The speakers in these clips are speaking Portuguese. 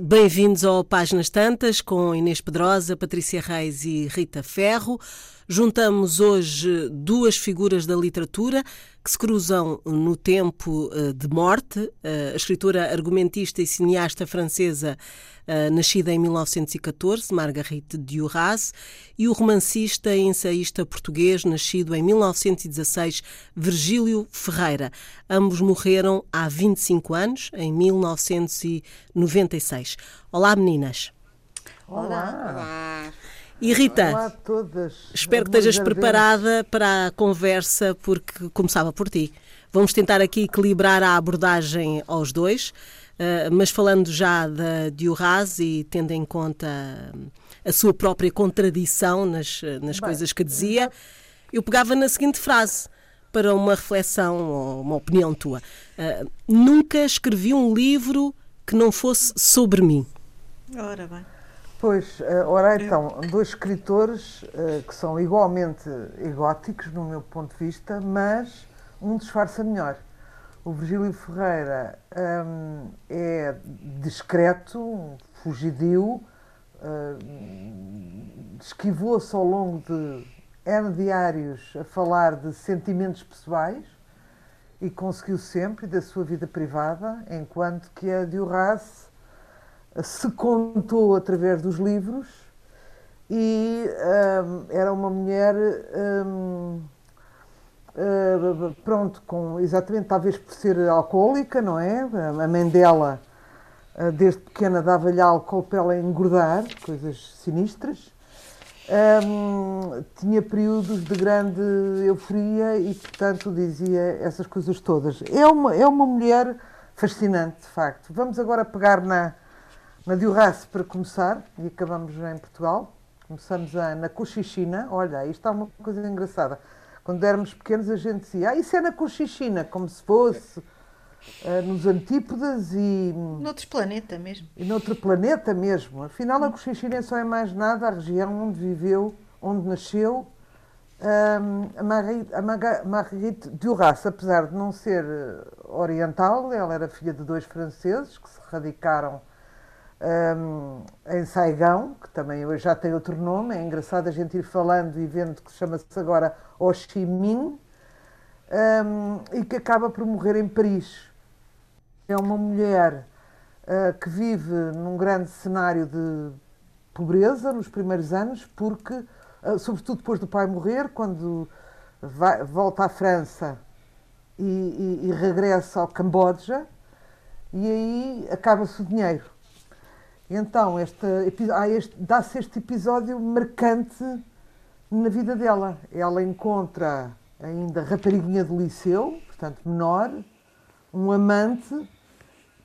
Bem-vindos ao Páginas Tantas com Inês Pedrosa, Patrícia Reis e Rita Ferro. Juntamos hoje duas figuras da literatura que se cruzam no tempo eh, de morte. Eh, a escritora argumentista e cineasta francesa eh, nascida em 1914, Marguerite Duras, e o romancista e ensaísta português nascido em 1916, Virgílio Ferreira. Ambos morreram há 25 anos, em 1996. Olá, meninas. Olá. Olá. E Rita, Olá a todas. espero que estejas preparada para a conversa, porque começava por ti. Vamos tentar aqui equilibrar a abordagem aos dois, eh, mas falando já da Diorraz e tendo em conta a sua própria contradição nas, nas Bem, coisas que dizia, eu pegava na seguinte frase para uma reflexão ou uma opinião tua. Nunca escrevi um livro que não fosse sobre mim. Ora bem. Pois, eh, ora então, dois escritores uh, que são igualmente egóticos, no meu ponto de vista, mas um disfarça melhor. O Virgílio Ferreira um, é discreto, fugidio, uh, esquivou-se ao longo de N diários a falar de sentimentos pessoais e conseguiu sempre da sua vida privada, enquanto que a Duras se contou através dos livros e um, era uma mulher um, uh, pronto, com exatamente talvez por ser alcoólica, não é? A mãe dela uh, desde pequena dava-lhe álcool para ela engordar, coisas sinistras. Tinha períodos de grande euforia e, portanto, dizia essas coisas todas. É uma, é uma mulher fascinante, de facto. Vamos agora pegar na, na Diorrace para começar, e acabamos em Portugal. Começamos a, na Cochichina. Olha, isto é uma coisa engraçada. Quando éramos pequenos, a gente dizia, ah, isso é na Cochichina, como se fosse uh, nos Antípodas e. Noutro planeta mesmo. E noutro planeta mesmo. Afinal, a Cochichina só é mais nada a região onde viveu, onde nasceu um, a Marguerite, a Marguerite Duras, apesar de não ser eh, oriental, ela era filha de dois franceses que se radicaram um, em Saigão, que também hoje já tem outro nome, é engraçado a gente ir falando e vendo que chama-se agora Ho Chi Minh, um, e que acaba por morrer em Paris. É uma mulher uh, que vive num grande cenário de pobreza nos primeiros anos, porque, uh, sobretudo depois do pai morrer, quando vai, volta à França e, e, e regressa ao Camboja, e aí acaba-se o dinheiro então, dá-se este episódio marcante na vida dela. Ela encontra ainda rapariguinha do liceu, portanto menor, um amante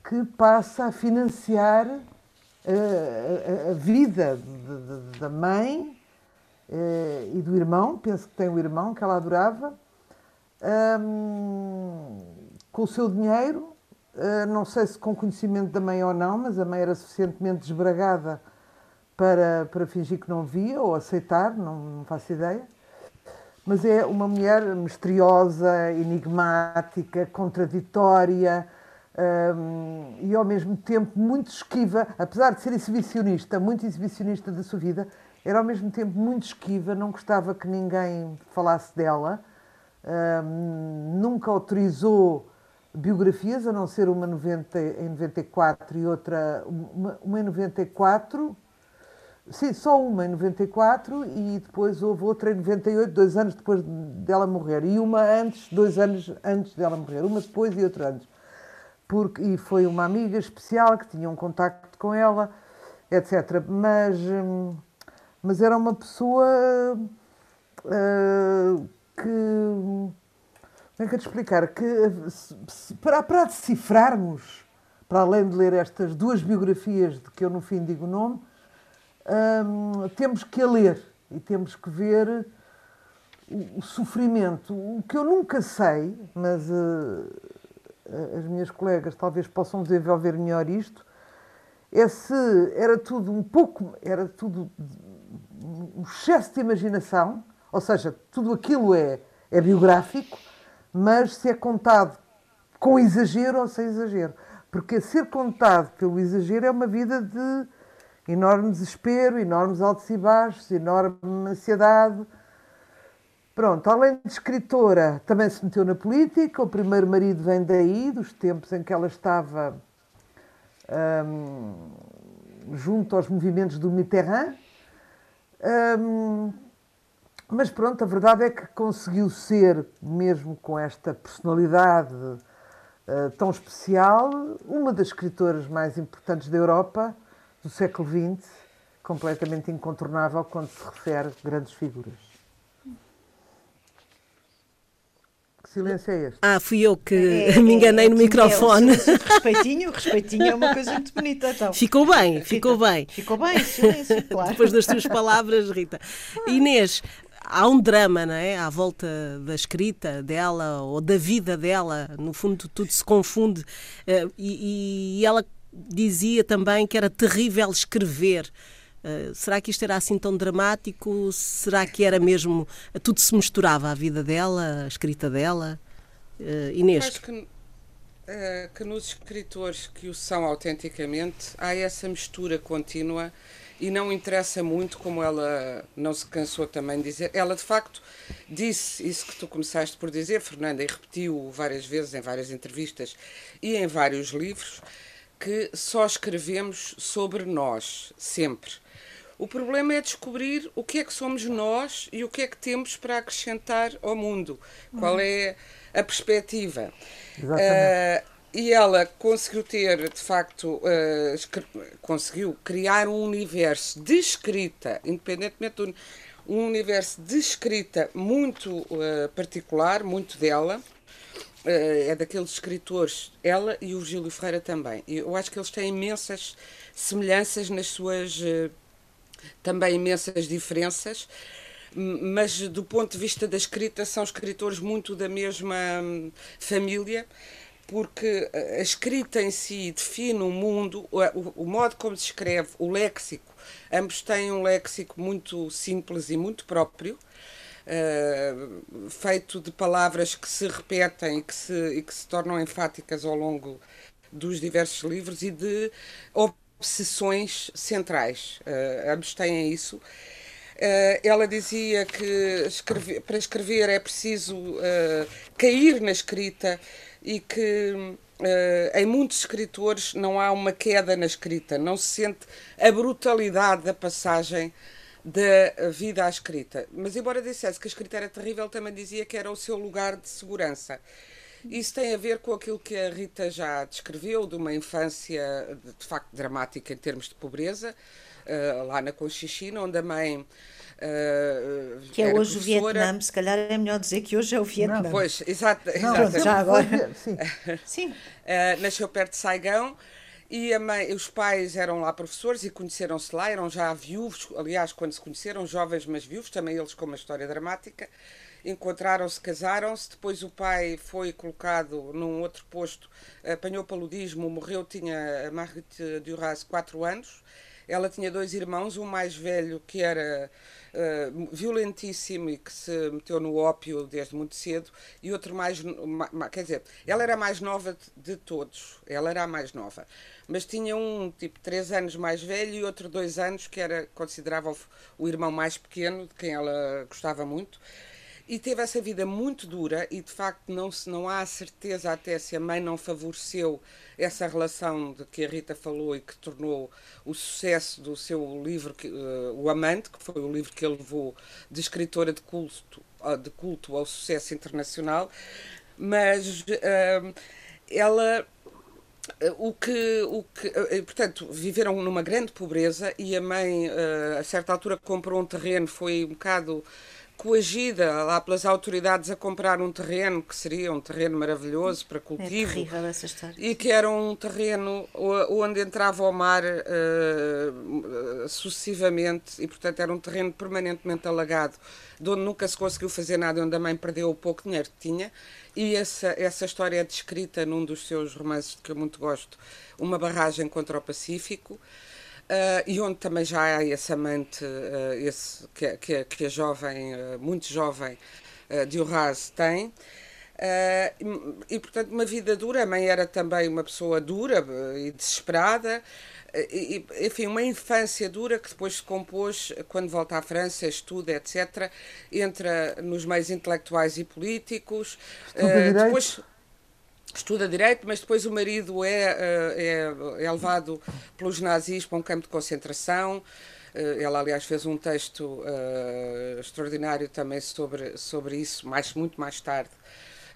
que passa a financiar a, a, a vida de, de, da mãe eh, e do irmão, penso que tem um irmão que ela adorava, um, com o seu dinheiro não sei se com conhecimento da mãe ou não, mas a mãe era suficientemente desbragada para, para fingir que não via ou aceitar, não, não faço ideia. Mas é uma mulher misteriosa, enigmática, contraditória um, e ao mesmo tempo muito esquiva, apesar de ser exibicionista, muito exibicionista da sua vida, era ao mesmo tempo muito esquiva, não gostava que ninguém falasse dela, um, nunca autorizou biografias, a não ser uma 90, em 94 e outra, uma, uma em 94, sim, só uma em 94 e depois houve outra em 98, dois anos depois dela morrer, e uma antes, dois anos antes dela morrer, uma depois e outra antes. Porque, e foi uma amiga especial que tinha um contacto com ela, etc. Mas, hum, mas era uma pessoa uh, que é que te explicar? Que para, para decifrarmos, para além de ler estas duas biografias de que eu no fim digo o nome, hum, temos que a ler e temos que ver o, o, sofrimento. O que eu nunca sei, mas uh, as minhas colegas talvez possam desenvolver melhor isto, é se era tudo um pouco, era tudo um excesso de imaginação, ou seja, tudo aquilo é, é biográfico, mas se é contado com exagero ou sem exagero. Porque ser contado pelo exagero é uma vida de enorme desespero, enormes altos e baixos, enorme ansiedade. Pronto, além de escritora, também se meteu na política. O primeiro marido vem daí, dos tempos em que ela estava hum, junto aos movimentos do Mitterrand. Hum, mas pronto, a verdade é que conseguiu ser, mesmo com esta personalidade uh, tão especial, uma das escritoras mais importantes da Europa do século XX, completamente incontornável quando se refere a grandes figuras. Que silêncio é este? Ah, fui eu que é, me enganei é, no microfone. É, respeitinho, respeitinho é uma coisa muito bonita. Então. Ficou bem, ficou bem. Ficou bem, silêncio, claro. Depois das tuas palavras, Rita. Inês, há um drama, não é? À volta da escrita dela ou da vida dela, no fundo tudo se confunde. Uh, e, e, ela dizia também que era terrível escrever. Uh, será que isto era assim tão dramático? Será que era mesmo. Tudo se misturava à vida dela, a escrita dela? Uh, Inês. Acho que, que nos escritores que o são autenticamente há essa mistura contínua e não interessa muito, como ela não se cansou também de dizer. Ela, de facto, disse isso que tu começaste por dizer, Fernanda, e repetiu várias vezes em várias entrevistas e em vários livros, que só escrevemos sobre nós, sempre. O problema é descobrir o que é que somos nós e o que é que temos para acrescentar ao mundo. Qual uhum. é a perspectiva. Exatamente. Uh, e ela conseguiu ter, de facto, uh, conseguiu criar um universo de escrita, independentemente do um universo de escrita muito uh, particular, muito dela. Uh, é daqueles escritores, ela e o Gílio Ferreira também. Eu acho que eles têm imensas semelhanças nas suas também imensas diferenças mas do ponto de vista da escrita são escritores muito da mesma hum, família porque a escrita em si define o mundo, o, o, modo como se escreve, o léxico. Ambos têm um léxico muito simples e muito próprio, uh, feito de palavras que se repetem e que se, e que se tornam enfáticas ao longo dos diversos livros e de obsessões centrais. Uh, ambos têm isso. Uh, ela dizia que escrever, para escrever é preciso cair na escrita e que uh, em muitos escritores não há uma queda na escrita, não se sente a brutalidade da passagem da vida à escrita. Mas, embora dissesse que a escrita era terrível, também dizia que era o seu lugar de segurança. Isso tem a ver com aquilo que a Rita já descreveu, de uma infância de facto dramática em termos de pobreza, uh, lá na Conchichina, onde a mãe Uh, que é hoje professora. o Vietnã, se calhar é melhor dizer que hoje é o Vietnã. Não, pois, exato, não, exato. já agora. Sim. Sim. Uh, nasceu perto de Saigão e mãe, os pais eram lá professores e conheceram-se lá, eram já viúvos, aliás, quando se conheceram, jovens mas viúvos, também eles com uma história dramática. Encontraram-se, casaram-se, depois o pai foi colocado num outro posto, apanhou paludismo, morreu, tinha a Marguerite Duras, 4 anos. Ela tinha dois irmãos, um mais velho que era uh, violentíssimo e que se meteu no ópio desde muito cedo, e outro mais. Quer dizer, ela era a mais nova de, todos, ela era a mais nova. Mas tinha um tipo três anos mais velho e outro dois anos que era considerava o, o irmão mais pequeno, de quem ela gostava muito e teve essa vida muito dura e de facto não se não há certeza até se a mãe não favoreceu essa relação de que a Rita falou e que tornou o sucesso do seu livro uh, O Amante que foi o livro que ele levou de escritora de culto de culto ao sucesso internacional. Mas uh, ela o que, o que, portanto, viveram numa grande pobreza e a mãe, a certa altura, comprou um terreno, foi um bocado coagida lá pelas autoridades a comprar um terreno que seria um terreno maravilhoso para cultivo. É terrível essa história. E que era um terreno onde entrava o mar uh, sucessivamente e, portanto, era um terreno permanentemente alagado, de onde nunca se conseguiu fazer nada, onde a mãe perdeu o pouco dinheiro que tinha. E essa, essa história é descrita num dos seus romances que eu muito gosto, Uma Barragem contra o Pacífico. Uh, e onde também já há esse amante, uh, esse, que, que, que a jovem, uh, muito jovem, uh, de Urraz tem. Uh, e, portanto, uma vida dura. A mãe era também uma pessoa dura e desesperada. E, enfim, uma infância dura que depois se compôs, quando volta à França, estuda, etc., entra nos meios intelectuais e políticos. Depois estuda direito, mas depois o marido é, é, é levado pelos nazis para um campo de concentração. Ela, aliás, fez um texto uh, extraordinário também sobre, sobre isso, mais, muito mais tarde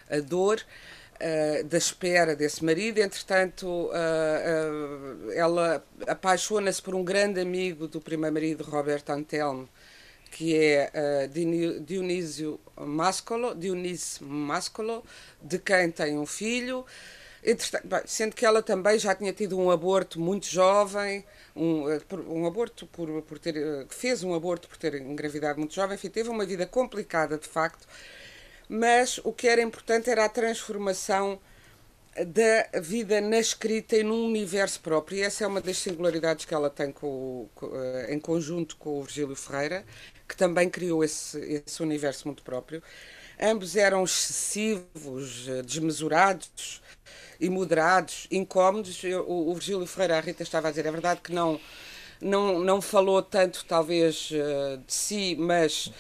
a dor uh, da espera desse marido. Entretanto, uh, ela apaixona-se por um grande amigo do primeiro marido, Roberto Antelmo, que é Dionísio Mascolo, Dionísio Mascolo, de quem tem um filho. Sendo que ela também já tinha tido um aborto muito jovem, um, um aborto por, por ter, fez um aborto por ter engravidado muito jovem, enfim, teve uma vida complicada de facto mas o que era importante era a transformação da vida na escrita e num universo próprio. E essa é uma das singularidades que ela tem com, com, eh, em conjunto com o Virgílio Ferreira, que também criou esse, esse universo muito próprio. Ambos eram excessivos, eh, desmesurados e moderados, incómodos. O, o Virgílio Ferreira, a Rita estava a dizer, é verdade que não, não, não falou tanto, talvez, eh, de si, mas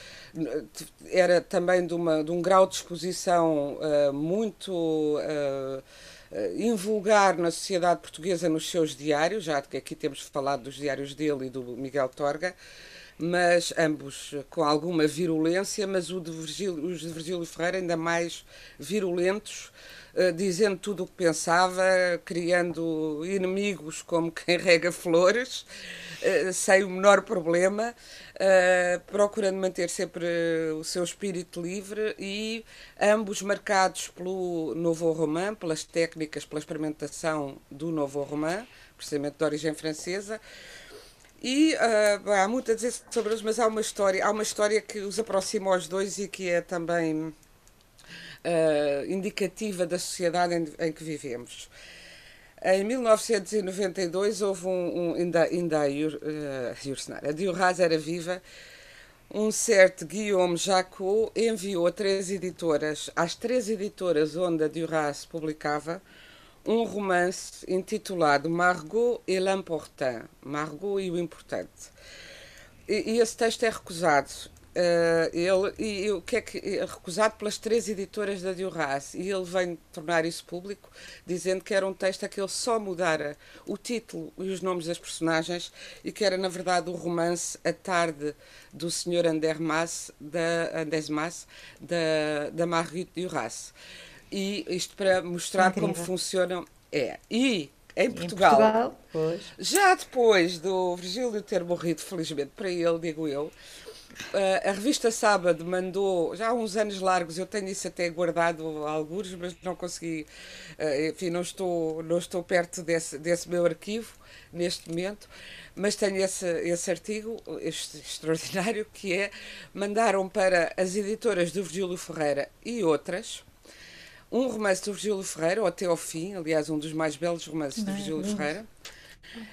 era também de, uma, de um grau de exposição uh, muito uh, invulgar na sociedade portuguesa nos seus diários, já que aqui temos falado dos diários dele e do Miguel Torga, mas ambos com alguma virulência, mas de Virgílio, os de Virgílio Ferreira ainda mais virulentos, dizendo tudo o que pensava, criando inimigos como quem rega flores, uh, sem o menor problema uh, procurando manter sempre o seu espírito livre e ambos marcados pelo novo romã, pelas técnicas, pela experimentação do novo romã, precisamente de origem francesa. E uh, há muito a dizer sobre eles, mas há uma história, há uma história que os aproxima aos dois e que é também uh, indicativa da sociedade em, em que vivemos. Em 1992 houve um, um ainda, ainda a, Ur, uh, a era viva, um certo Guillaume Jacot enviou a três editoras, às três editoras onde a Duras publicava, um romance intitulado Margot et l'Important, Margot e o Importante. E, e esse texto é recusado. Uh, ele, e, e, o que é que é recusado pelas três editoras da Diorras e ele vem tornar isso público dizendo que era um texto a que ele só mudara o título e os nomes das personagens e que era na verdade o romance A Tarde do Sr. Andermas da, Andesmas da, da Marguerite Duras e isto para mostrar Incrível. como funcionam é e em Portugal, em Portugal já depois do Virgílio ter morrido felizmente para ele digo eu a revista Sábado mandou, já há uns anos largos, eu tenho isso até guardado alguns, mas não consegui, uh, enfim, não estou, não estou perto desse, desse meu arquivo neste momento, mas tenho esse, esse artigo este, extraordinário que é, mandaram para as editoras do Virgílio Ferreira e outras, um romance do Virgílio Ferreira, ou até ao fim, aliás, um dos mais belos romances do Virgílio Ferreira,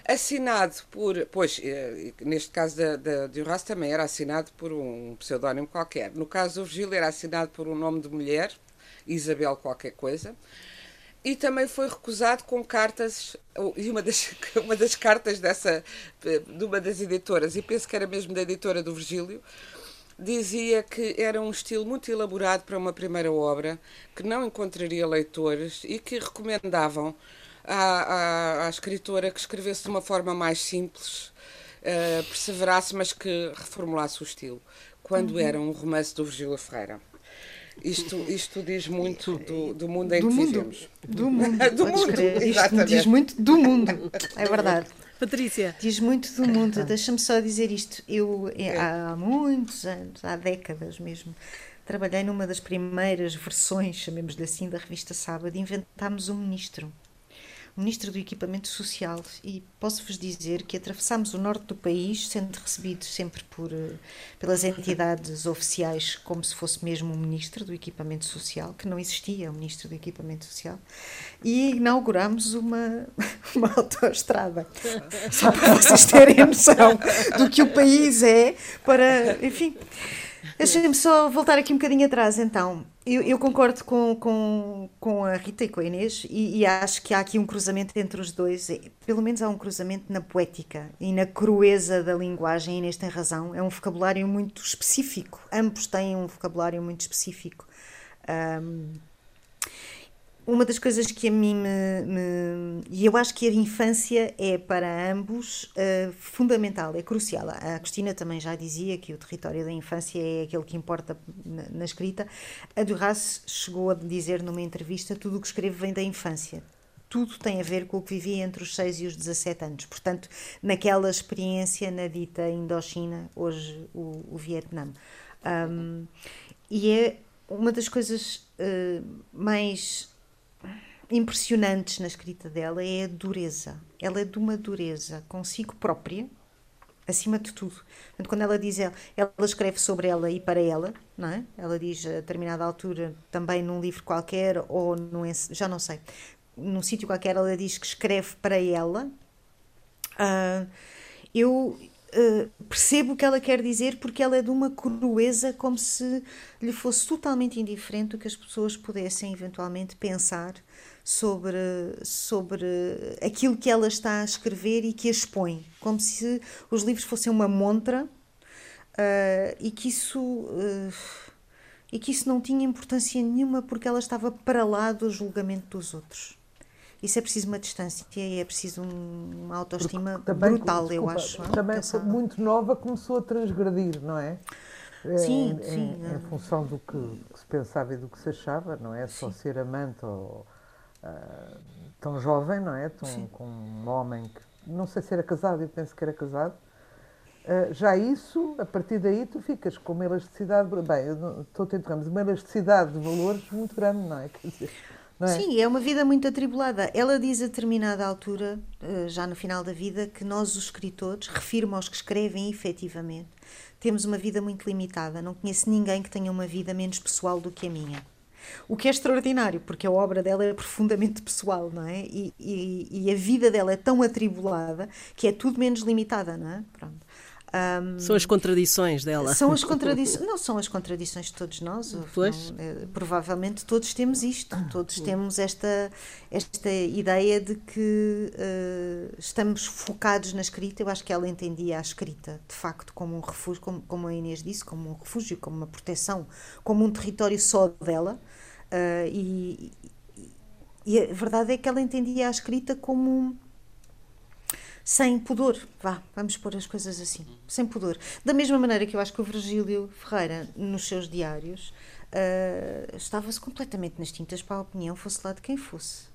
Assinado por, pois, eh, neste caso da, da, de Horácio também era assinado por um pseudónimo qualquer. No caso do Virgílio era assinado por um nome de mulher, Isabel qualquer coisa. E também foi recusado com cartas, e uma das, uma das cartas dessa, de uma das editoras, e penso que era mesmo da editora do Virgílio, dizia que era um estilo muito elaborado para uma primeira obra, que não encontraria leitores e que recomendavam à, à, à escritora que escrevesse de uma forma mais simples, uh, perseverasse, mas que reformulasse o estilo, quando uhum. era um romance do Virgílio Ferreira. Isto, isto diz muito do, do mundo em do que mundo. vivemos. Do mundo. do mundo. Isto diz muito do mundo. É verdade. Patrícia. Diz muito do mundo. Deixa-me só dizer isto. Eu, é, há muitos anos, há décadas mesmo, trabalhei numa das primeiras versões, chamemos-lhe assim, da revista Sábado, e inventámos um ministro Ministro do Equipamento Social e posso-vos dizer que atravessámos o norte do país sendo recebidos sempre por, eh, pelas entidades oficiais como se fosse mesmo um Ministro do Equipamento Social, que não existia um Ministro do Equipamento Social, e inaugurámos uma, uma autoestrada. Só para vocês terem noção do que o país é para, enfim... Deixem-me só voltar aqui um bocadinho atrás, então. Eu, eu, concordo com, com, com a Rita e com a Inês e, e, acho que há aqui um cruzamento entre os dois. Pelo menos há um cruzamento na poética e na crueza da linguagem. A Inês tem razão. É um vocabulário muito específico. Ambos têm um vocabulário muito específico. Um, uma das coisas que a mim me, E eu acho que a infância é para ambos uh, fundamental, é crucial. A Cristina também já dizia que o território da infância é aquele que importa na, na escrita. A Duras chegou a dizer numa entrevista: tudo o que escrevo vem da infância. Tudo tem a ver com o que vivi entre os 6 e os 17 anos. Portanto, naquela experiência na dita Indochina, hoje o, o Vietnã. Um, e é uma das coisas uh, mais impressionantes na escrita dela é a dureza. Ela é de uma dureza consigo própria, acima de tudo. Portanto, quando ela diz, ela, ela escreve sobre ela e para ela, não é? Ela diz a determinada altura, também num livro qualquer, ou num, já não sei, num sítio qualquer, ela diz que escreve para ela. Uh, eu, Uh, percebo o que ela quer dizer porque ela é de uma crueza como se lhe fosse totalmente indiferente o que as pessoas pudessem eventualmente pensar sobre, sobre aquilo que ela está a escrever e que expõe, como se os livros fossem uma montra uh, e que isso. Uh, e que isso não tinha importância nenhuma porque ela estava para lá do julgamento dos outros. Isso é preciso uma distância e é preciso uma autoestima também, brutal, desculpa, eu acho. Também muito nova começou a transgredir, não é? Sim, em, sim. Em, em função do que, que, se pensava e do que se achava, não é? Só sim. ser amante ou uh, tão jovem, não é? Tão, com um homem que não sei se era casado, eu penso que era casado. Uh, já isso, a partir daí, tu ficas com uma elasticidade. Bem, estou a tentar, uma elasticidade de valores muito grande, não é? Quer dizer, é? Sim, é uma vida muito atribulada. Ela diz a determinada altura, uh, já no final da vida, que nós, os escritores, refirmo aos que escrevem efetivamente, temos uma vida muito limitada. Não conheço ninguém que tenha uma vida menos pessoal do que a minha. O que é extraordinário, porque a obra dela é profundamente pessoal, não é? E, e, e a vida dela é tão atribulada que é tudo menos limitada, não é? Pronto. Um, são as contradições dela. São as contradições, não são as contradições de todos nós. Pois. Não, é, provavelmente todos temos isto, todos temos esta, esta ideia de que uh, estamos focados na escrita. Eu acho que ela entendia a escrita de facto como um refúgio, como, como a Inês disse, como um refúgio, como uma proteção, como um território só dela. Uh, e, e a verdade é que ela entendia a escrita como sem pudor, vá, vamos pôr as coisas assim, sem pudor. Da mesma maneira que eu acho que o Virgílio Ferreira, nos seus diários, uh, estava-se completamente nas tintas para a opinião, fosse lá de quem fosse.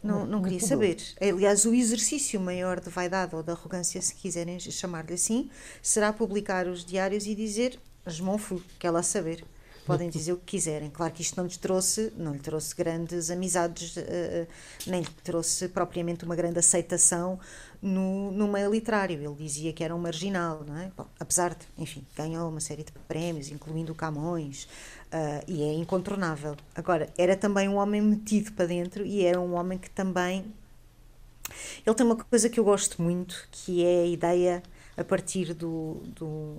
Não, não queria saber. Aliás, o exercício maior de vaidade ou de arrogância, se quiserem chamar-lhe assim, será publicar os diários e dizer, esmonfo, quer lá saber podem dizer o que quiserem. Claro que isto não lhe trouxe, não lhe trouxe grandes amizades, uh, nem lhe trouxe propriamente uma grande aceitação no, no meio literário. Ele dizia que era um marginal, não é? Bom, apesar de, enfim, ganhou uma série de prémios, incluindo o Camões, uh, e é incontornável. Agora, era também um homem metido para dentro e era um homem que também. Ele tem uma coisa que eu gosto muito, que é a ideia a partir do, do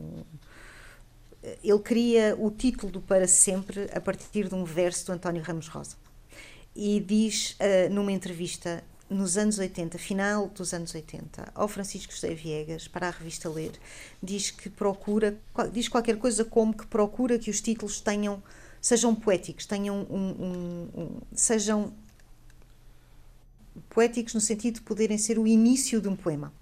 ele cria o título do Para Sempre a partir de um verso do António Ramos Rosa. E diz uh, numa entrevista nos anos 80, final dos anos 80, ao Francisco José Viegas, para a revista Ler, diz que procura, diz qualquer coisa como que procura que os títulos tenham, sejam poéticos, tenham um, um, um sejam poéticos no sentido de poderem ser o início de um poema.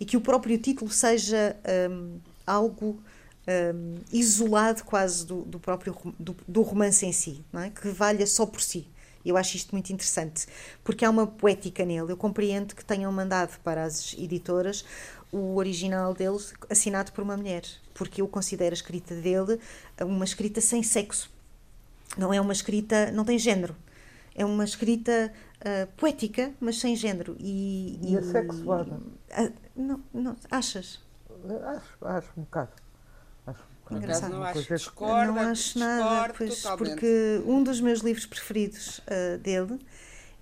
E que o próprio título seja um, algo um, isolado quase do, do próprio do, do, romance em si, não é? que valha só por si. Eu acho isto muito interessante, porque há uma poética nele. Eu compreendo que tenham mandado para as editoras o original dele assinado por uma mulher, porque eu considero a escrita dele uma escrita sem sexo. Não é uma escrita, não tem género. É uma escrita uh, poética, mas sem género. E, e, e assexuada? Uh, não, não, achas? Acho, acho um bocado. Engraçado. Não acho, discorda, não acho nada, pois, porque um dos meus livros preferidos uh, dele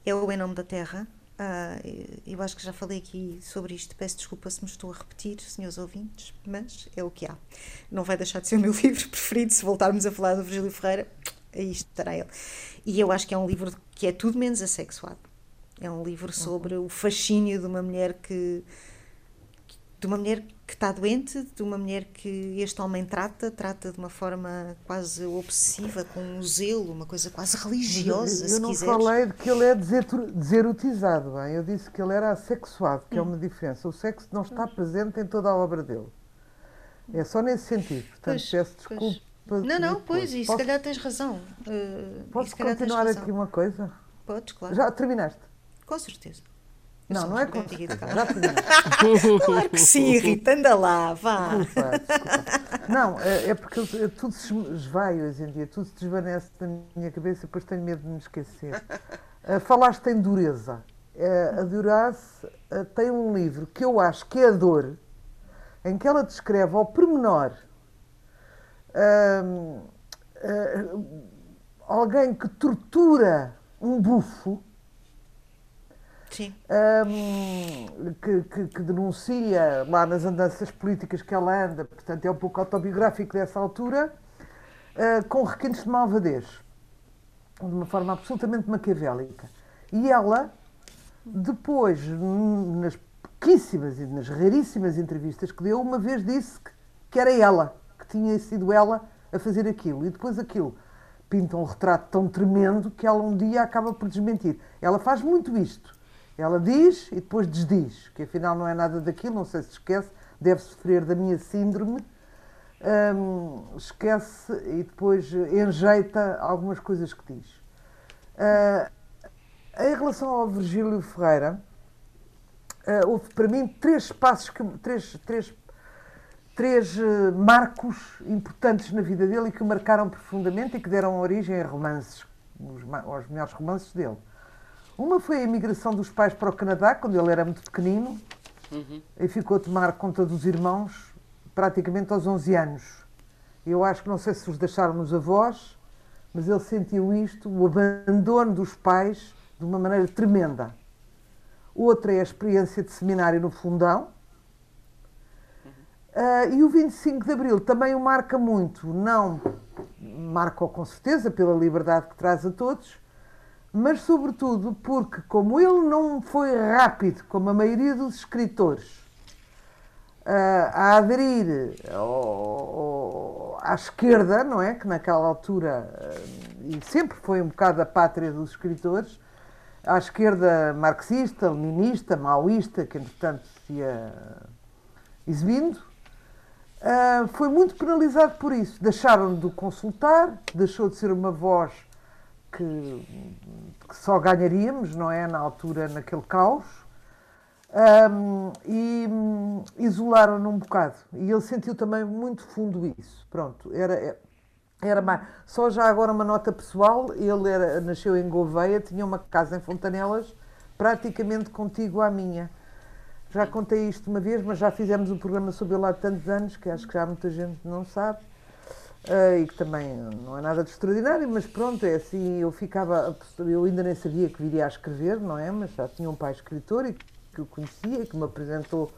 é O Em Nome da Terra. Uh, eu acho que já falei aqui sobre isto. Peço desculpa se me estou a repetir, senhores ouvintes, mas é o que há. Não vai deixar de ser o meu livro preferido se voltarmos a falar do Virgílio Ferreira. aí estará ele. E eu acho que é um livro que é tudo menos assexuado. É um livro sobre uhum. o fascínio de uma mulher que de uma mulher que está doente, de uma mulher que este homem trata, trata de uma forma quase obsessiva, com um zelo, uma coisa quase religiosa, eu, eu não quiseres. falei de que ele é deserotizado, bem? eu disse que ele era assexuado, que hum. é uma diferença. O sexo não está presente em toda a obra dele. É só nesse sentido. Portanto, pois, peço desculpa. Pois. Não, não, pois, e se calhar tens razão. Uh, posso continuar aqui uma coisa? Podes, claro. Já terminaste? Com certeza. Não, não é com Já Claro que sim, Rita, anda lá, vá. Desculpa, desculpa. Não, é, é porque eu, tudo se esvai hoje em dia, tudo se desvanece da minha cabeça e depois tenho medo de me esquecer. Uh, falaste em dureza. Uh, a Duras uh, tem um livro que eu acho que é a dor, em que ela descreve ao pormenor uh, alguém que tortura um bufo um, que, que, que, denuncia lá nas andanças políticas que ela anda, portanto é um pouco autobiográfico dessa altura, uh, com requintes de malvadez, de uma forma absolutamente maquiavélica. E ela, depois, nas pouquíssimas e nas raríssimas entrevistas que deu, uma vez disse que, que era ela, que tinha sido ela a fazer aquilo. E depois aquilo pinta um retrato tão tremendo que ela um dia acaba por desmentir. Ela faz muito isto. Ela diz e depois desdiz, que afinal não é nada daquilo, não sei se esquece, deve sofrer da minha síndrome. esquece e depois enjeita algumas coisas que diz. Uh, em relação ao Virgílio Ferreira, uh, houve para mim três passos, que, três, três, três uh, marcos importantes na vida dele e que o marcaram profundamente e que deram origem a romances, aos melhores romances dele. Uma foi a imigração dos pais para o Canadá, quando ele era muito pequenino, uhum. e ficou a tomar conta dos irmãos praticamente aos 11 anos. Eu acho que não sei se os deixaram nos avós, mas ele sentiu isto, o abandono dos pais, de uma maneira tremenda. Outra é a experiência de seminário no Fundão. Uh, e o 25 de Abril também o marca muito, não marca-o com certeza pela liberdade que traz a todos, mas sobretudo porque, como ele não foi rápido, como a maioria dos escritores, a aderir à esquerda, não é? Que naquela altura, e sempre foi um bocado a pátria dos escritores, à esquerda marxista, leninista, maoísta, que entretanto se ia exibindo, foi muito penalizado por isso. Deixaram de o consultar, deixou de ser uma voz que, que só ganharíamos, não é? Na altura, naquele caos. Um, e um, isolaram-no um bocado. E ele sentiu também muito fundo isso. Pronto, era, era mais. Só já agora uma nota pessoal: ele era, nasceu em Gouveia, tinha uma casa em Fontanelas, praticamente contigo à minha. Já contei isto uma vez, mas já fizemos um programa sobre ele há tantos anos que acho que já muita gente não sabe. Uh, e que também não é nada de extraordinário, mas pronto, é assim, eu ficava, eu ainda nem sabia que viria a escrever, não é? Mas já tinha um pai escritor e que o conhecia e que me apresentou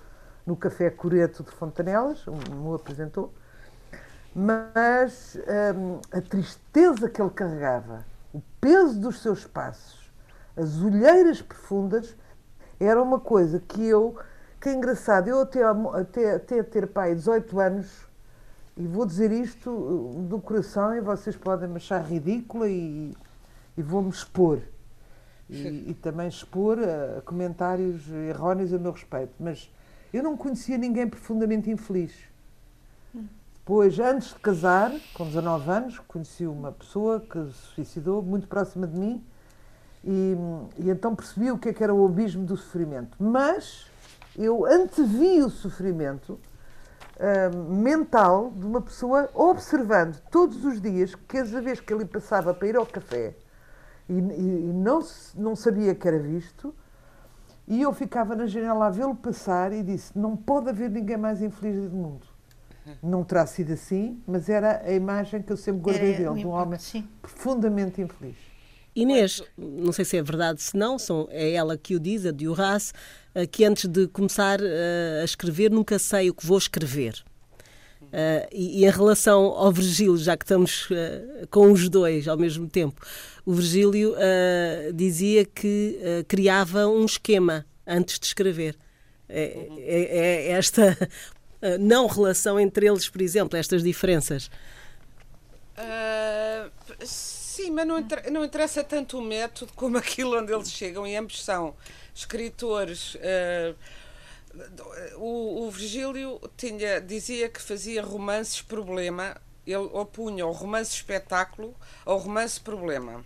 no Café Coreto de Fontanelas, me apresentou, mas um, a tristeza que ele carregava, o peso dos seus passos, as olheiras profundas, era uma coisa que eu, que é engraçado, eu até, até, até ter pai 18 anos, e vou dizer isto uh, do coração e vocês podem me achar ridícula e, e vou-me expor. E, e, também expor uh, comentários erróneos a meu respeito. Mas eu não conhecia ninguém profundamente infeliz. Depois, antes de casar, com 19 anos, conheci uma pessoa que se suicidou muito próxima de mim e, e então percebi o que, é que era o abismo do sofrimento. Mas eu antevi o sofrimento uh, mental de uma pessoa observando todos os dias, cada vez que ele passava para ir ao café e, e, e não, não sabia que era visto, e eu ficava na janela a vê-lo passar e disse: Não pode haver ninguém mais infeliz do mundo. Não terá sido assim, mas era a imagem que eu sempre guardei dele, de um homem sim. profundamente infeliz. Inês, não sei se é verdade, se não, são, é ela que o diz, a de Horace, que antes de começar a escrever nunca sei o que vou escrever. Uh, e, e, em relação ao Virgílio, já que estamos uh, com os dois ao mesmo tempo, o Virgílio uh, dizia que criava um esquema antes de escrever. É, é, é esta não relação entre eles, por exemplo, estas diferenças. Sim, mas não, inter não, interessa tanto o método como aquilo onde eles chegam, e ambos são escritores o, o Virgílio tinha, dizia que fazia romances problema, ele opunha o romance espetáculo ao romance problema.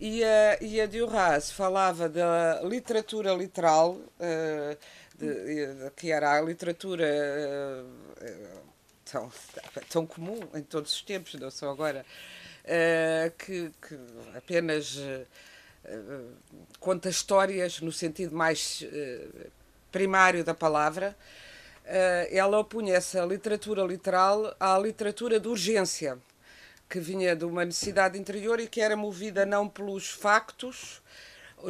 E a, e a Duras falava da literatura literal, uh, de, que era a literatura uh, tão, tão comum em todos os tempos, não só agora, uh, que, que, apenas conta histórias no sentido mais primário da palavra, eh, ela opunha essa literatura literal à literatura de urgência, que vinha de uma necessidade interior e que era movida não pelos factos,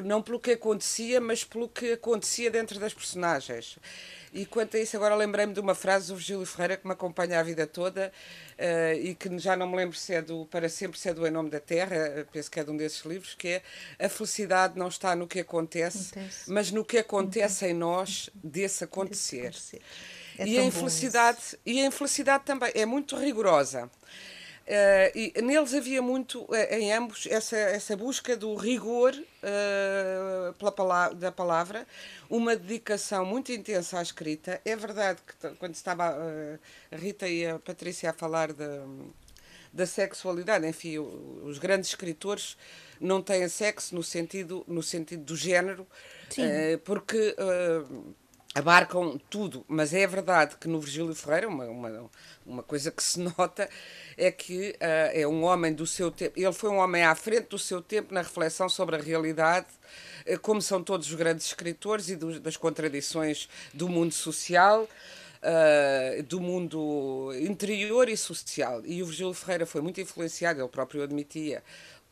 não pelo que acontecia, mas pelo que acontecia dentro das personagens. E quanto a isso, agora lembrei-me de uma frase do Virgílio Ferreira que me acompanha a vida toda uh, e que já não me lembro se é do Para Sempre, se é do Em Nome da Terra, eh, penso que é de um desses livros, que é a felicidade não está no que acontece, acontece. mas no que acontece em nós desse acontecer. Desse acontecer. É e, a infelicidade, e a infelicidade também é muito rigorosa. Uh, e neles havia muito, uh, em ambos, essa, essa busca do rigor uh, pela palavra, da palavra, uma dedicação muito intensa à escrita. É verdade que quando estava a Rita e a Patrícia a falar da, da sexualidade, enfim, os grandes escritores não têm sexo no sentido, no sentido do género, porque abarcam tudo, mas é verdade que no Virgílio Ferreira, uma, uma, uma coisa que se nota é que uh, é um homem do seu tempo, ele foi um homem à frente do seu tempo na reflexão sobre a realidade, uh, como são todos os grandes escritores e do, das contradições do mundo social. Uh, do mundo interior e social. E o Virgílio Ferreira foi muito influenciado, ele próprio admitia,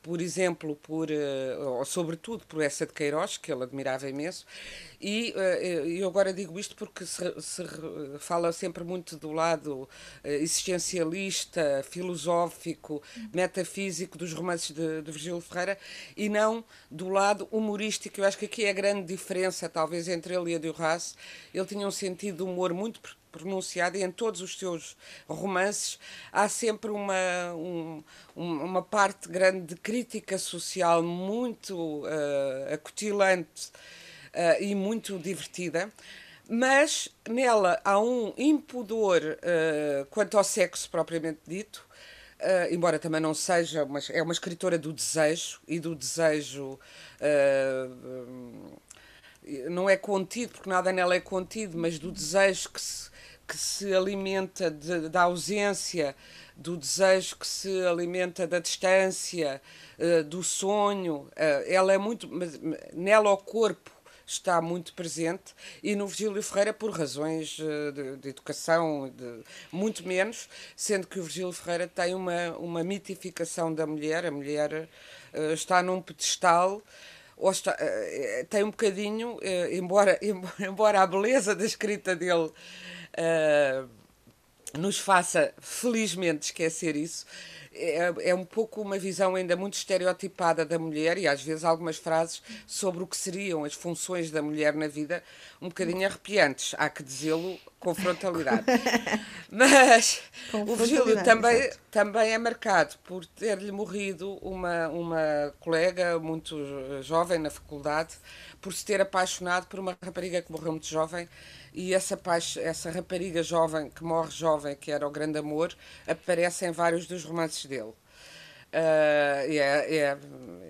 por exemplo, por, uh, ou sobretudo por essa de Queiroz, que ele admirava imenso, e uh, eu agora digo isto porque se, se, fala sempre muito do lado uh, existencialista, filosófico, metafísico dos romances de, de Virgílio Ferreira e não do lado humorístico. Eu acho que aqui é a grande diferença, talvez, entre ele e a Duras. Ele tinha um sentido de humor muito pronunciada e em todos os seus romances há sempre uma, um, uma parte grande de crítica social muito uh, acutilante uh, e muito divertida. Mas nela há um impudor uh, quanto ao sexo propriamente dito, Uh, embora também não seja, mas é uma escritora do desejo e do desejo uh, não é contido, porque nada nela é contido, mas do desejo que se, que se alimenta de, da ausência, do desejo que se alimenta da distância, uh, do sonho. Uh, ela é muito. Nela, o corpo está muito presente e no Virgílio Ferreira por razões uh, de, de, educação, de, muito menos, sendo que o Virgílio Ferreira tem uma, uma mitificação da mulher. A mulher está num pedestal está, tem um bocadinho, embora, embora a beleza da escrita dele uh, nos faça felizmente esquecer isso. É, é, um pouco uma visão ainda muito estereotipada da mulher e às vezes algumas frases sobre o que seriam as funções da mulher na vida um bocadinho arrepiantes, há que dizê-lo com frontalidade. Mas com o Virgílio também, também é marcado por ter-lhe morrido uma, uma colega muito jovem na faculdade, por se ter apaixonado por uma rapariga que morreu muito jovem e essa, essa rapariga jovem, que morre jovem, que era o grande amor, aparece em vários dos romances dele. Uh, é,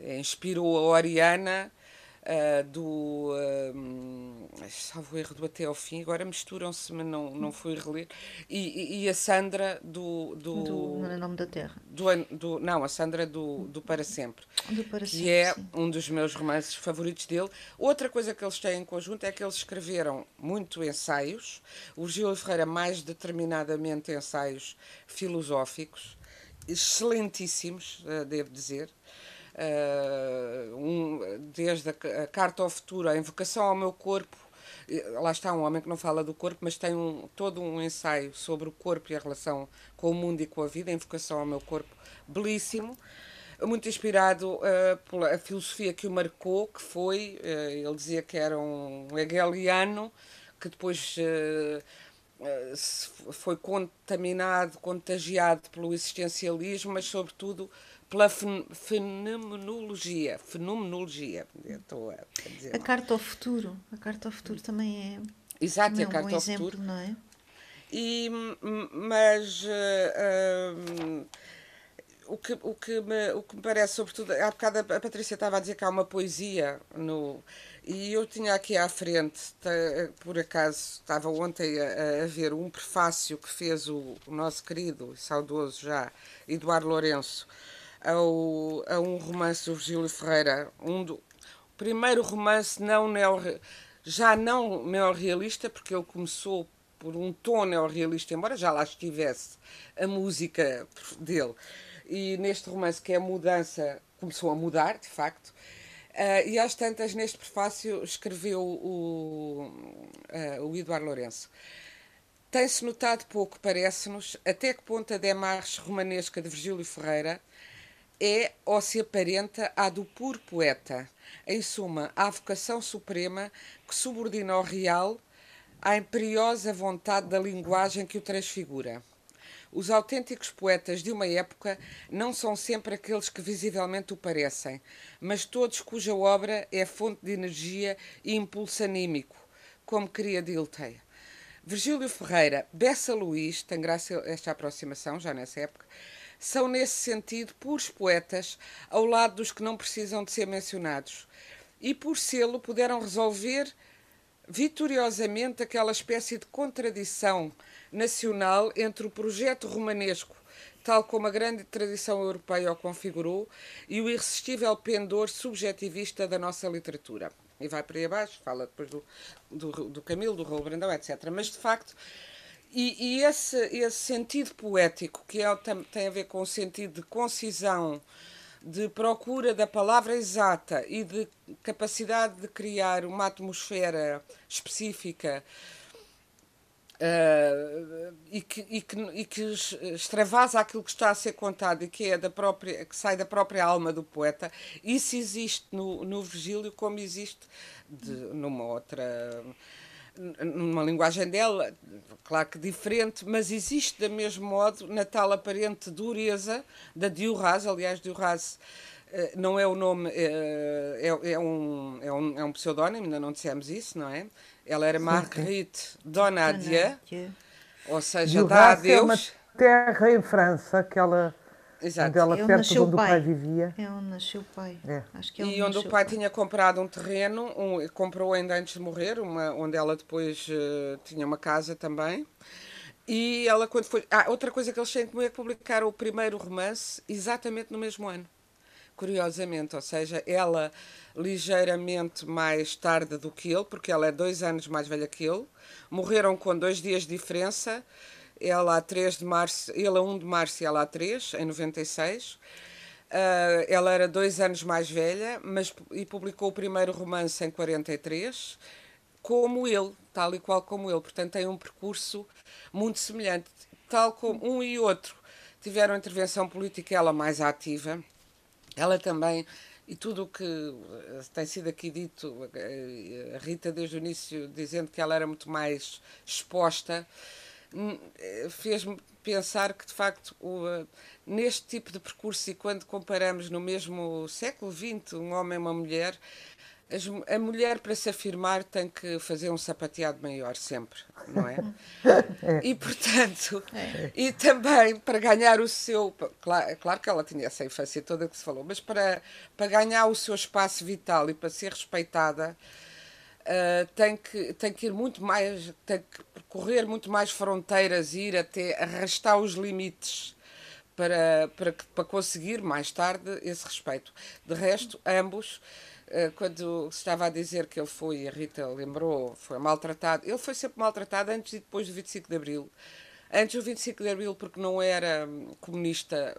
é, inspirou a Oriana uh, do. Uh, salvo erro do Até ao Fim, agora misturam-se, mas não, não fui reler. E, e, a Sandra do. Do, do Nome da Terra. Do, do, não, a Sandra do, do Para Sempre. Do Para que Sempre, é sim. um dos meus romances favoritos dele. Outra coisa que eles têm em conjunto é que eles escreveram muito ensaios. O Gil Ferreira, mais determinadamente, ensaios filosóficos excelentíssimos, eh, devo dizer. Uh, um, desde a, a, Carta ao Futuro, a Invocação ao Meu Corpo, lá está um homem que não fala do corpo, mas tem um, todo um ensaio sobre o corpo e a relação com o mundo e com a vida, a invocação ao meu corpo, belíssimo. Muito inspirado uh, pela filosofia que o marcou, que foi, uh, ele dizia que era um hegeliano, que depois uh, foi contaminado, contagiado pelo existencialismo, mas sobretudo pela fenomenologia. Fenomenologia. Estou a, dizer a carta ao futuro. A carta ao futuro também é. Exato, é a carta um ao exemplo, futuro. Não é? E, mas. Uh, o que, o, que me, o que me parece, sobretudo, há bocado a Patrícia estava a dizer que há uma poesia no. E eu tinha aqui à frente, por acaso, estava ontem a, a ver um prefácio que fez o, o nosso querido e saudoso já Eduardo Lourenço a um romance do Virgílio Ferreira, um do, primeiro romance não neo, já não neorrealista, porque ele começou por um tom neorrealista, embora já lá estivesse a música dele e neste romance que é a mudança começou a mudar, de facto. Uh, e às tantas, neste prefácio, escreveu o, uh, o Eduardo Lourenço. Tem-se notado pouco, parece-nos, até que ponto a demarche romanesca de Virgílio Ferreira é ou se aparenta à do puro poeta, em suma, à vocação suprema que subordina ao real à imperiosa vontade da linguagem que o transfigura. Os autênticos poetas de uma época não são sempre aqueles que visivelmente o parecem, mas todos cuja obra é fonte de energia e impulso anímico, como queria Dilthey. Virgílio Ferreira, Bessa Luís, tem graça esta aproximação, já nessa época, são nesse sentido puros poetas, ao lado dos que não precisam de ser mencionados. E por sê-lo puderam resolver vitoriosamente aquela espécie de contradição nacional entre o projeto romanesco, tal como a grande tradição europeia o configurou, e o irresistível pendor subjetivista da nossa literatura. E vai para aí abaixo, fala depois do, do, do Camilo, do Raul Brandão, etc. Mas, de facto, e, e esse, esse sentido poético, que é, tem a ver com o sentido de concisão, de procura da palavra exata e de capacidade de criar uma atmosfera específica Uh, e, que, e, que, e que extravasa aquilo que está a ser contado e que é da própria que sai da própria alma do poeta isso existe no, no Virgílio como existe de, numa outra numa linguagem dela claro que diferente mas existe da mesmo modo na tal aparente dureza da Diorras aliás Diorras uh, não é o nome, uh, é, é, um, é, um, é um pseudónimo, ainda não dissemos isso, não é? Ela era Marguerite Donadieu, ou seja, dá a Deus. É uma terra em França, aquela. Exato. Onde ela, perto de onde o pai vivia. É onde nasceu o pai. É. Acho que é e onde o pai, pai, tinha comprado um terreno, um, comprou ainda antes de morrer, uma, onde ela depois uh, tinha uma casa também. E ela, quando foi. Ah, outra coisa que eles têm comum é que publicaram o primeiro romance exatamente no mesmo ano. Curiosamente, ou seja, ela ligeiramente mais tarde do que ele, porque ela é dois anos mais velha que ele. Morreram com dois dias de diferença. Ela a 3 de março, ele a 1 de março e ela a 3, em 96. Uh, ah, ela era dois anos mais velha, mas e publicou o primeiro romance em 43, como ele, tal e qual como ele. Portanto, tem um percurso muito semelhante. Tal como um e outro tiveram intervenção política, ela mais ativa. Ela também e tudo o que eh, tem sido aqui dito, eh, a Rita desde o início dizendo que ela era muito mais exposta, eh, fez-me pensar que de facto neste tipo de percurso e quando comparamos no mesmo século XX um homem e uma mulher a mulher, para se afirmar, tem que fazer um sapateado maior sempre, não é? é. E, portanto, é. e também para ganhar o seu. Claro, claro que ela tinha essa infância toda que se falou, mas para, para ganhar o seu espaço vital e para ser respeitada, uh, tem, que, tem que ir muito mais. tem que percorrer muito mais fronteiras, ir até arrastar os limites. Para, para, para conseguir mais tarde esse respeito. De resto, ambos eh, quando se estava a dizer que ele foi, a Rita lembrou, foi maltratado, ele foi sempre maltratado antes e depois do 25 de Abril. Antes o 25 de Abril, porque não era comunista,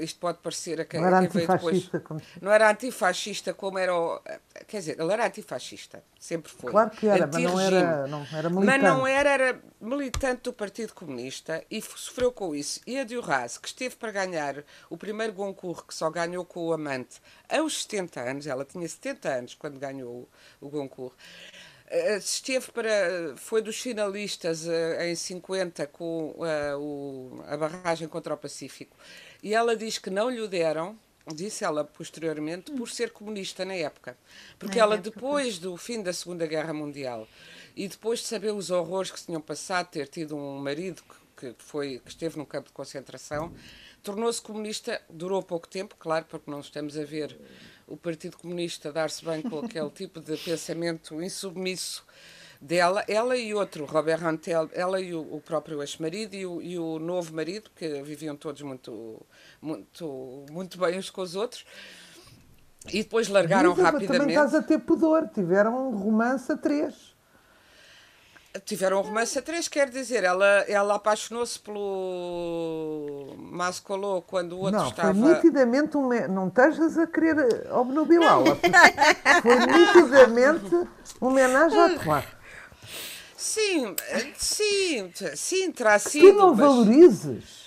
isto pode parecer a quem, não era quem depois. Como... Não era antifascista como era o. Quer dizer, ele era antifascista, sempre foi. Claro que era, mas não era, não era militante. Mas não era, era militante do Partido Comunista e sofreu com isso. E a Diorraz, que esteve para ganhar o primeiro Goncourt, que só ganhou com o amante, aos 70 anos, ela tinha 70 anos quando ganhou o, o Goncourt eh, esteve para. foi dos finalistas uh, em 50 com uh, o, a barragem contra o Pacífico. E ela diz que não lhe deram, disse ela posteriormente, por ser comunista na época. Porque na ela, época, depois do fim da Segunda Guerra Mundial e depois de saber os horrores que se tinham passado, ter tido um marido que, que foi, que esteve num campo de concentração, tornou-se comunista, durou pouco tempo, claro, porque não estamos a ver o Partido Comunista dar-se bem com aquele tipo de pensamento insubmisso dela, ela e outro, Robert Rantel, ela e o, o próprio ex-marido e, e o, novo marido, que viviam todos muito, muito, muito bem uns com os outros. E depois largaram Diz, rapidamente. Também estás a ter pudor, tiveram um romance a três. Tiveram um romance a três, quer dizer, ela, ela apaixonou-se pelo Mascolô quando o outro não, estava. Foi nitidamente um. Não estejas a querer obnubilá-la. foi nitidamente homenagem à Tomar. Sim, sim, sim, terá sido. Tu não mas... valorizes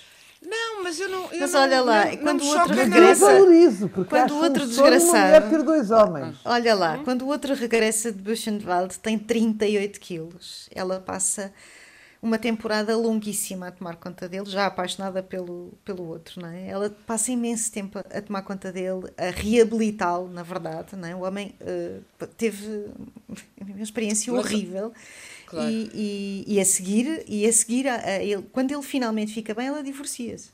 não, mas eu não. Eu mas não, olha lá, não, quando não o outro regressa. Eu valorizo, porque quando o outro um desgraçado. ter dois homens. Olha lá, quando o outro regressa de Buchenwald tem 38 quilos. Ela passa uma temporada longuíssima a tomar conta dele, já apaixonada pelo, pelo outro, não é? Ela passa imenso tempo a, tomar conta dele, a reabilitá-lo, na verdade, não é? O homem uh, teve uma experiência horrível. Claro. E, e, e, a seguir, e a seguir a, a ele, quando ele finalmente fica bem, ela divorcia-se.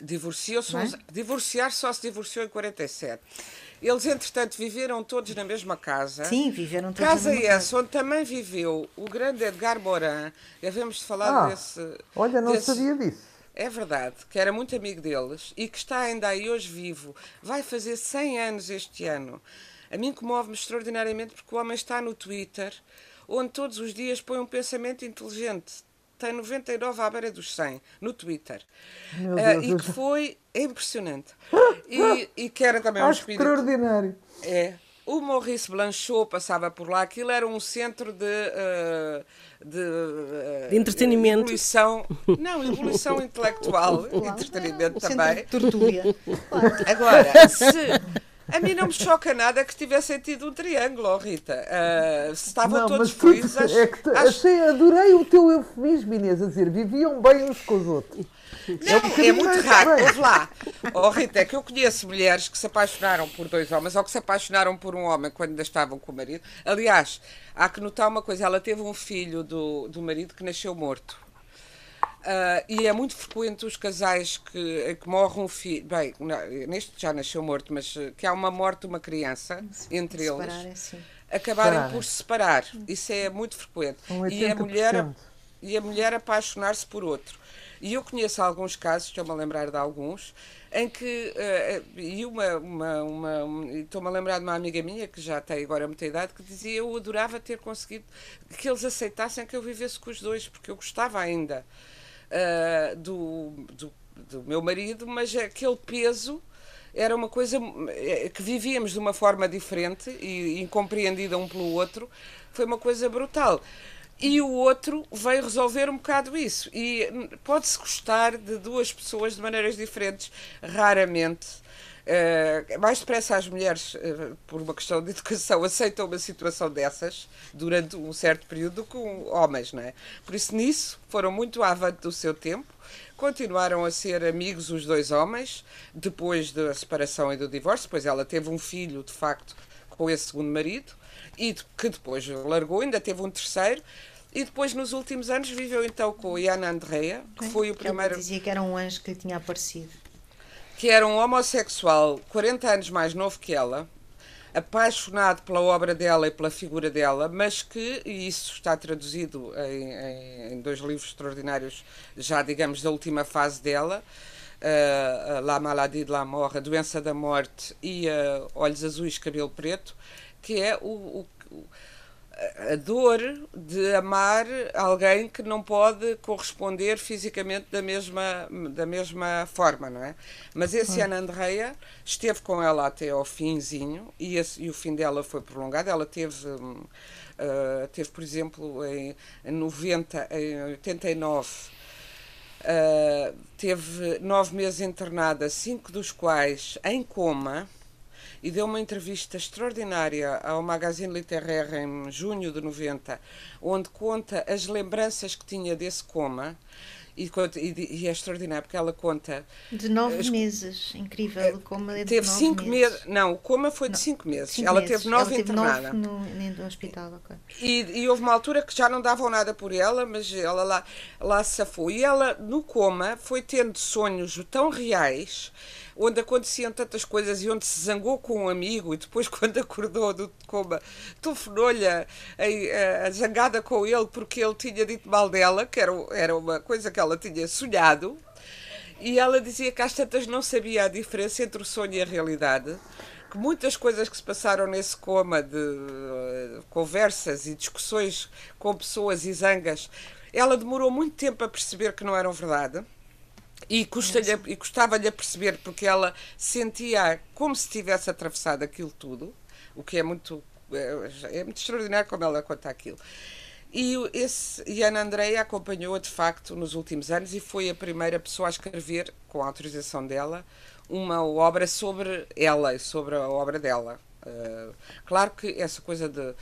Divorciou-se, é? divorciar só se divorciou em 47. Eles, entretanto, viveram todos na mesma casa. Sim, viveram todos casa na mesma essa, onde também viveu o grande Edgar Morin. Devemos de falar ah, desse. Olha, não desse, sabia disso. É verdade, que era muito amigo deles e que está ainda aí hoje vivo. Vai fazer 100 anos este ano. A mim comove-me extraordinariamente porque o homem está no Twitter onde todos os dias põe um pensamento inteligente. Tem 99 à beira dos 100 no Twitter. Uh, e que foi impressionante. E, e que era também um espírito. Extraordinário. É. O Maurice Blanchot passava por lá, aquilo era um centro de, uh, de, uh, de entretenimento. Evolução, não, evolução intelectual, entretenimento também. Tortura. Agora, se a mim não me choca nada que tivessem tido um triângulo, oh Rita. Uh, se estavam não, todos felizes. Acho, é que acho... achei, adorei o teu eufemismo, Inês, a dizer viviam bem uns com os outros. Não, é, é muito raro. Ouve lá. Oh, Rita, é que eu conheço mulheres que se apaixonaram por dois homens ou que se apaixonaram por um homem quando ainda estavam com o marido. Aliás, há que notar uma coisa: ela teve um filho do, do marido que nasceu morto. Uh, e é muito frequente os casais que, que morrem um filho. Bem, neste já nasceu morto, mas ah, que há uma morte de uma criança entre eles. Acabarem por se separar. Isso é muito frequente. Um e a mulher e a mulher apaixonar-se por outro. E eu conheço alguns casos, estou-me a lembrar de alguns, em que, uh, e uma, uma, uma estou-me a lembrar de uma amiga minha, que já tem agora muita idade, que dizia eu adorava ter conseguido que eles aceitassem que eu vivesse com os dois, porque eu gostava ainda uh, do, do, do meu marido, mas aquele peso era uma coisa eh, que vivíamos de uma forma diferente e incompreendida um pelo outro, foi uma coisa brutal. E o outro veio resolver um bocado isso. E pode-se gostar de duas pessoas de maneiras diferentes, raramente. Mais depressa as mulheres, uh, por uma questão de educação, aceitam uma situação dessas durante um certo período com homens, não é? Por isso, nisso, foram muito avante do seu tempo, continuaram a ser amigos os dois homens, depois da separação e do divórcio, pois ela teve um filho, de facto, com esse segundo marido, e que depois largou, ainda teve um terceiro, e depois, nos últimos anos, viveu então com o Ian Andrea, que foi o primeiro. Ela dizia que era um anjo que lhe tinha aparecido que era um homossexual 40 anos mais novo que ela, apaixonado pela obra dela e pela figura dela, mas que, e isso está traduzido em, em, em dois livros extraordinários, já digamos da última fase dela, uh, La Maladie de la Mort, A Doença da Morte e uh, Olhos Azuis, Cabelo Preto, que é o, o a dor de amar alguém que não pode corresponder fisicamente da mesma, da mesma forma, não é? Mas esse Ana Andreia esteve com ela até ao finzinho e, esse, e o fim dela foi prolongado. Ela teve, uh, teve por exemplo, em, em 90, em 89, uh, teve nove meses internada, cinco dos quais em coma e deu uma entrevista extraordinária ao Magazine Littéraire em junho de 90, onde conta as lembranças que tinha desse coma. E, e, e, é extraordinário porque ela conta. De nove as, meses, incrível. O coma é de teve cinco meses. meses. Não, o coma foi de cinco meses. Cinco ela meses. teve nove ela internada. Teve nove no, no hospital. E, e, houve uma altura que já não davam nada por ela, mas ela lá, lá se safou. E ela, no coma, foi tendo sonhos tão reais onde aconteciam tantas coisas e onde se zangou com um amigo e depois, quando acordou do coma, telefonou-lhe zangada com ele porque ele tinha dito mal dela, que era, era uma coisa que ela tinha sonhado. E ela dizia que às tantas não sabia a diferença entre o sonho e a realidade que muitas coisas que se passaram nesse coma de uh, conversas e discussões com pessoas e zangas, ela demorou muito tempo a perceber que não eram verdade e, e custava-lhe a perceber porque ela sentia como se tivesse atravessado aquilo tudo, o que é muito, é, é muito extraordinário como ela conta aquilo. E, esse, e Ana Andreia acompanhou-a de facto nos últimos anos e foi a primeira pessoa a escrever, com a autorização dela, uma obra sobre ela e sobre a obra dela. Uh, claro que essa coisa de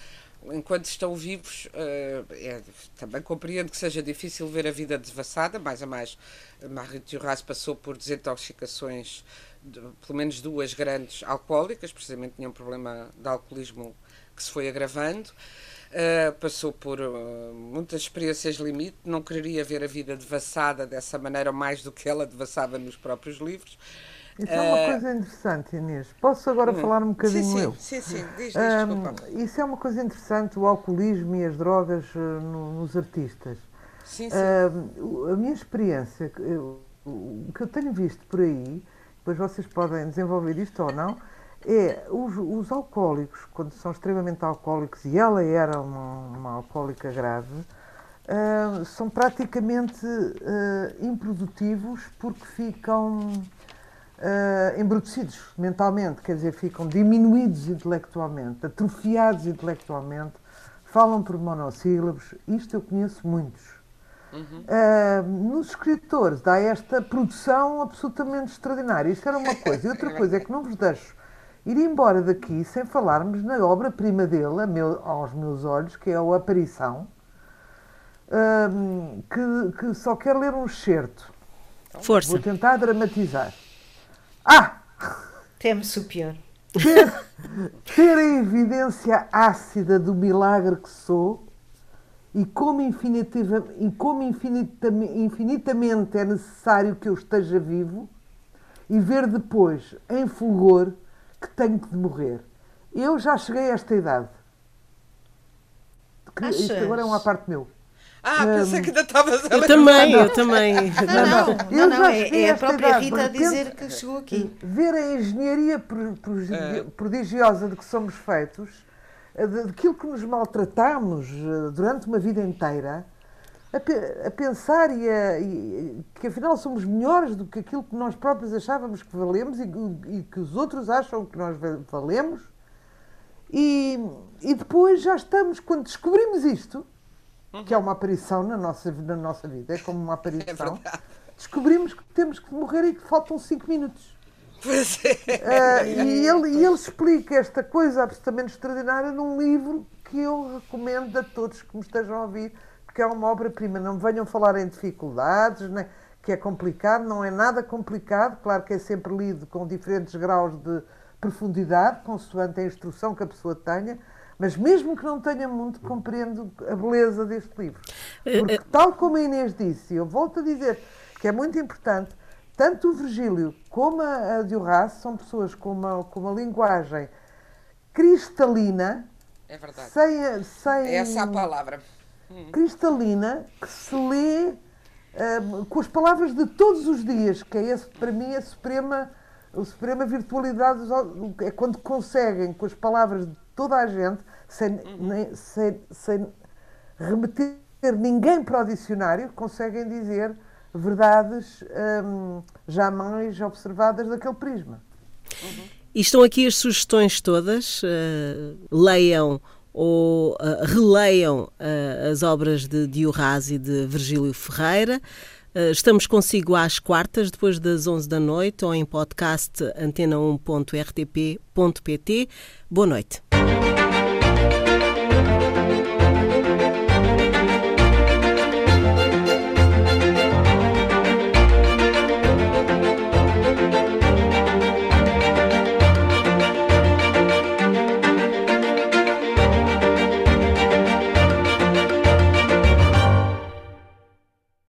enquanto estão vivos, uh, é, também compreendo que seja difícil ver a vida devassada, mais a mais. Marie Duras passou por desintoxicações, de, pelo menos duas grandes alcoólicas, precisamente tinha um problema de alcoolismo que se foi agravando. Uh, passou por uh, muitas experiências limite, não queria ver a vida devassada dessa maneira mais do que ela devassava nos próprios livros. Isso é uma coisa interessante, Inês. Posso agora hum. falar um bocadinho sim, sim, eu? Sim, sim, diz, diz, um, Isso é uma coisa interessante, o alcoolismo e as drogas uh, no, nos artistas. Sim, sim. Uh, a minha experiência, eu, o que eu tenho visto por aí, depois vocês podem desenvolver isto ou não, é os, os alcoólicos, quando são extremamente alcoólicos, e ela era uma, uma alcoólica grave, uh, são praticamente improdutivos porque ficam uh, embrutecidos mentalmente, quer dizer, ficam diminuídos intelectualmente, atrofiados intelectualmente, falam por monossílabos. Isto eu conheço muitos. Uhum. Uh, nos escritores há esta produção absolutamente extraordinária. Isto era uma coisa. E outra coisa é que não vos deixo ir embora daqui sem falarmos na obra-prima dele, meu, aos meus olhos, que é a Aparição, uh, que, que, só quer ler um excerto. Força. Vou tentar dramatizar. Ah! Teme-se o pior. Ter, ter a evidência ácida do milagre que sou e como, infinitiva, e como infinitamente, infinitamente é necessário que eu esteja vivo e ver depois, em fulgor, que tenho de morrer. Eu já cheguei a esta idade. Que, isto agora é uma parte meu. Ah, pensei que ainda estavas a Eu também, eu também. Não, não, não, não é, é a própria Rita a dizer que chegou aqui. Ver a engenharia é. prodigiosa de que somos feitos, daquilo que nos maltratamos eh, durante uma vida inteira, a, a pensar e, a, e, que afinal somos melhores do que aquilo que nós próprios achávamos que valemos e, e que os outros acham que nós valemos. E, e depois já estamos, quando descobrimos isto, uhum. que é uma aparição na nossa, na nossa vida, é como uma aparição. É Descobrimos que temos que morrer e que faltam 5 minutos. Pois é. Uh, e, ele, e ele explica esta coisa absolutamente extraordinária num livro que eu recomendo a todos que me estejam a ouvir, porque é uma obra-prima. Não venham falar em dificuldades, né, que é complicado, não é nada complicado. Claro que é sempre lido com diferentes graus de profundidade, consoante a instrução que a pessoa tenha, mas mesmo que não tenha muito, compreendo a beleza deste livro. Eh, Porque, eh, tal como a Inês disse, eu volto a dizer que é muito importante, tanto o Virgílio como a Duras são pessoas com uma, com uma linguagem cristalina. É verdade. Sem, sem, Essa é a palavra. Hum. Cristalina, que se lê uh, com as palavras de todos os dias, que é esse, para mim a suprema, a suprema virtualidade, é quando conseguem, com as palavras de toda a gente, sem, nem, sem, sem remeter ninguém para o dicionário, conseguem dizer verdades hum, jamais observadas daquele prisma. Uhum. E estão aqui as sugestões todas. Uh, leiam ou uh, releiam uh, as obras de Diorras e de Virgílio Ferreira. Estamos consigo às quartas, depois das 11 da noite, ou em podcast antena1.rtp.pt. Boa noite.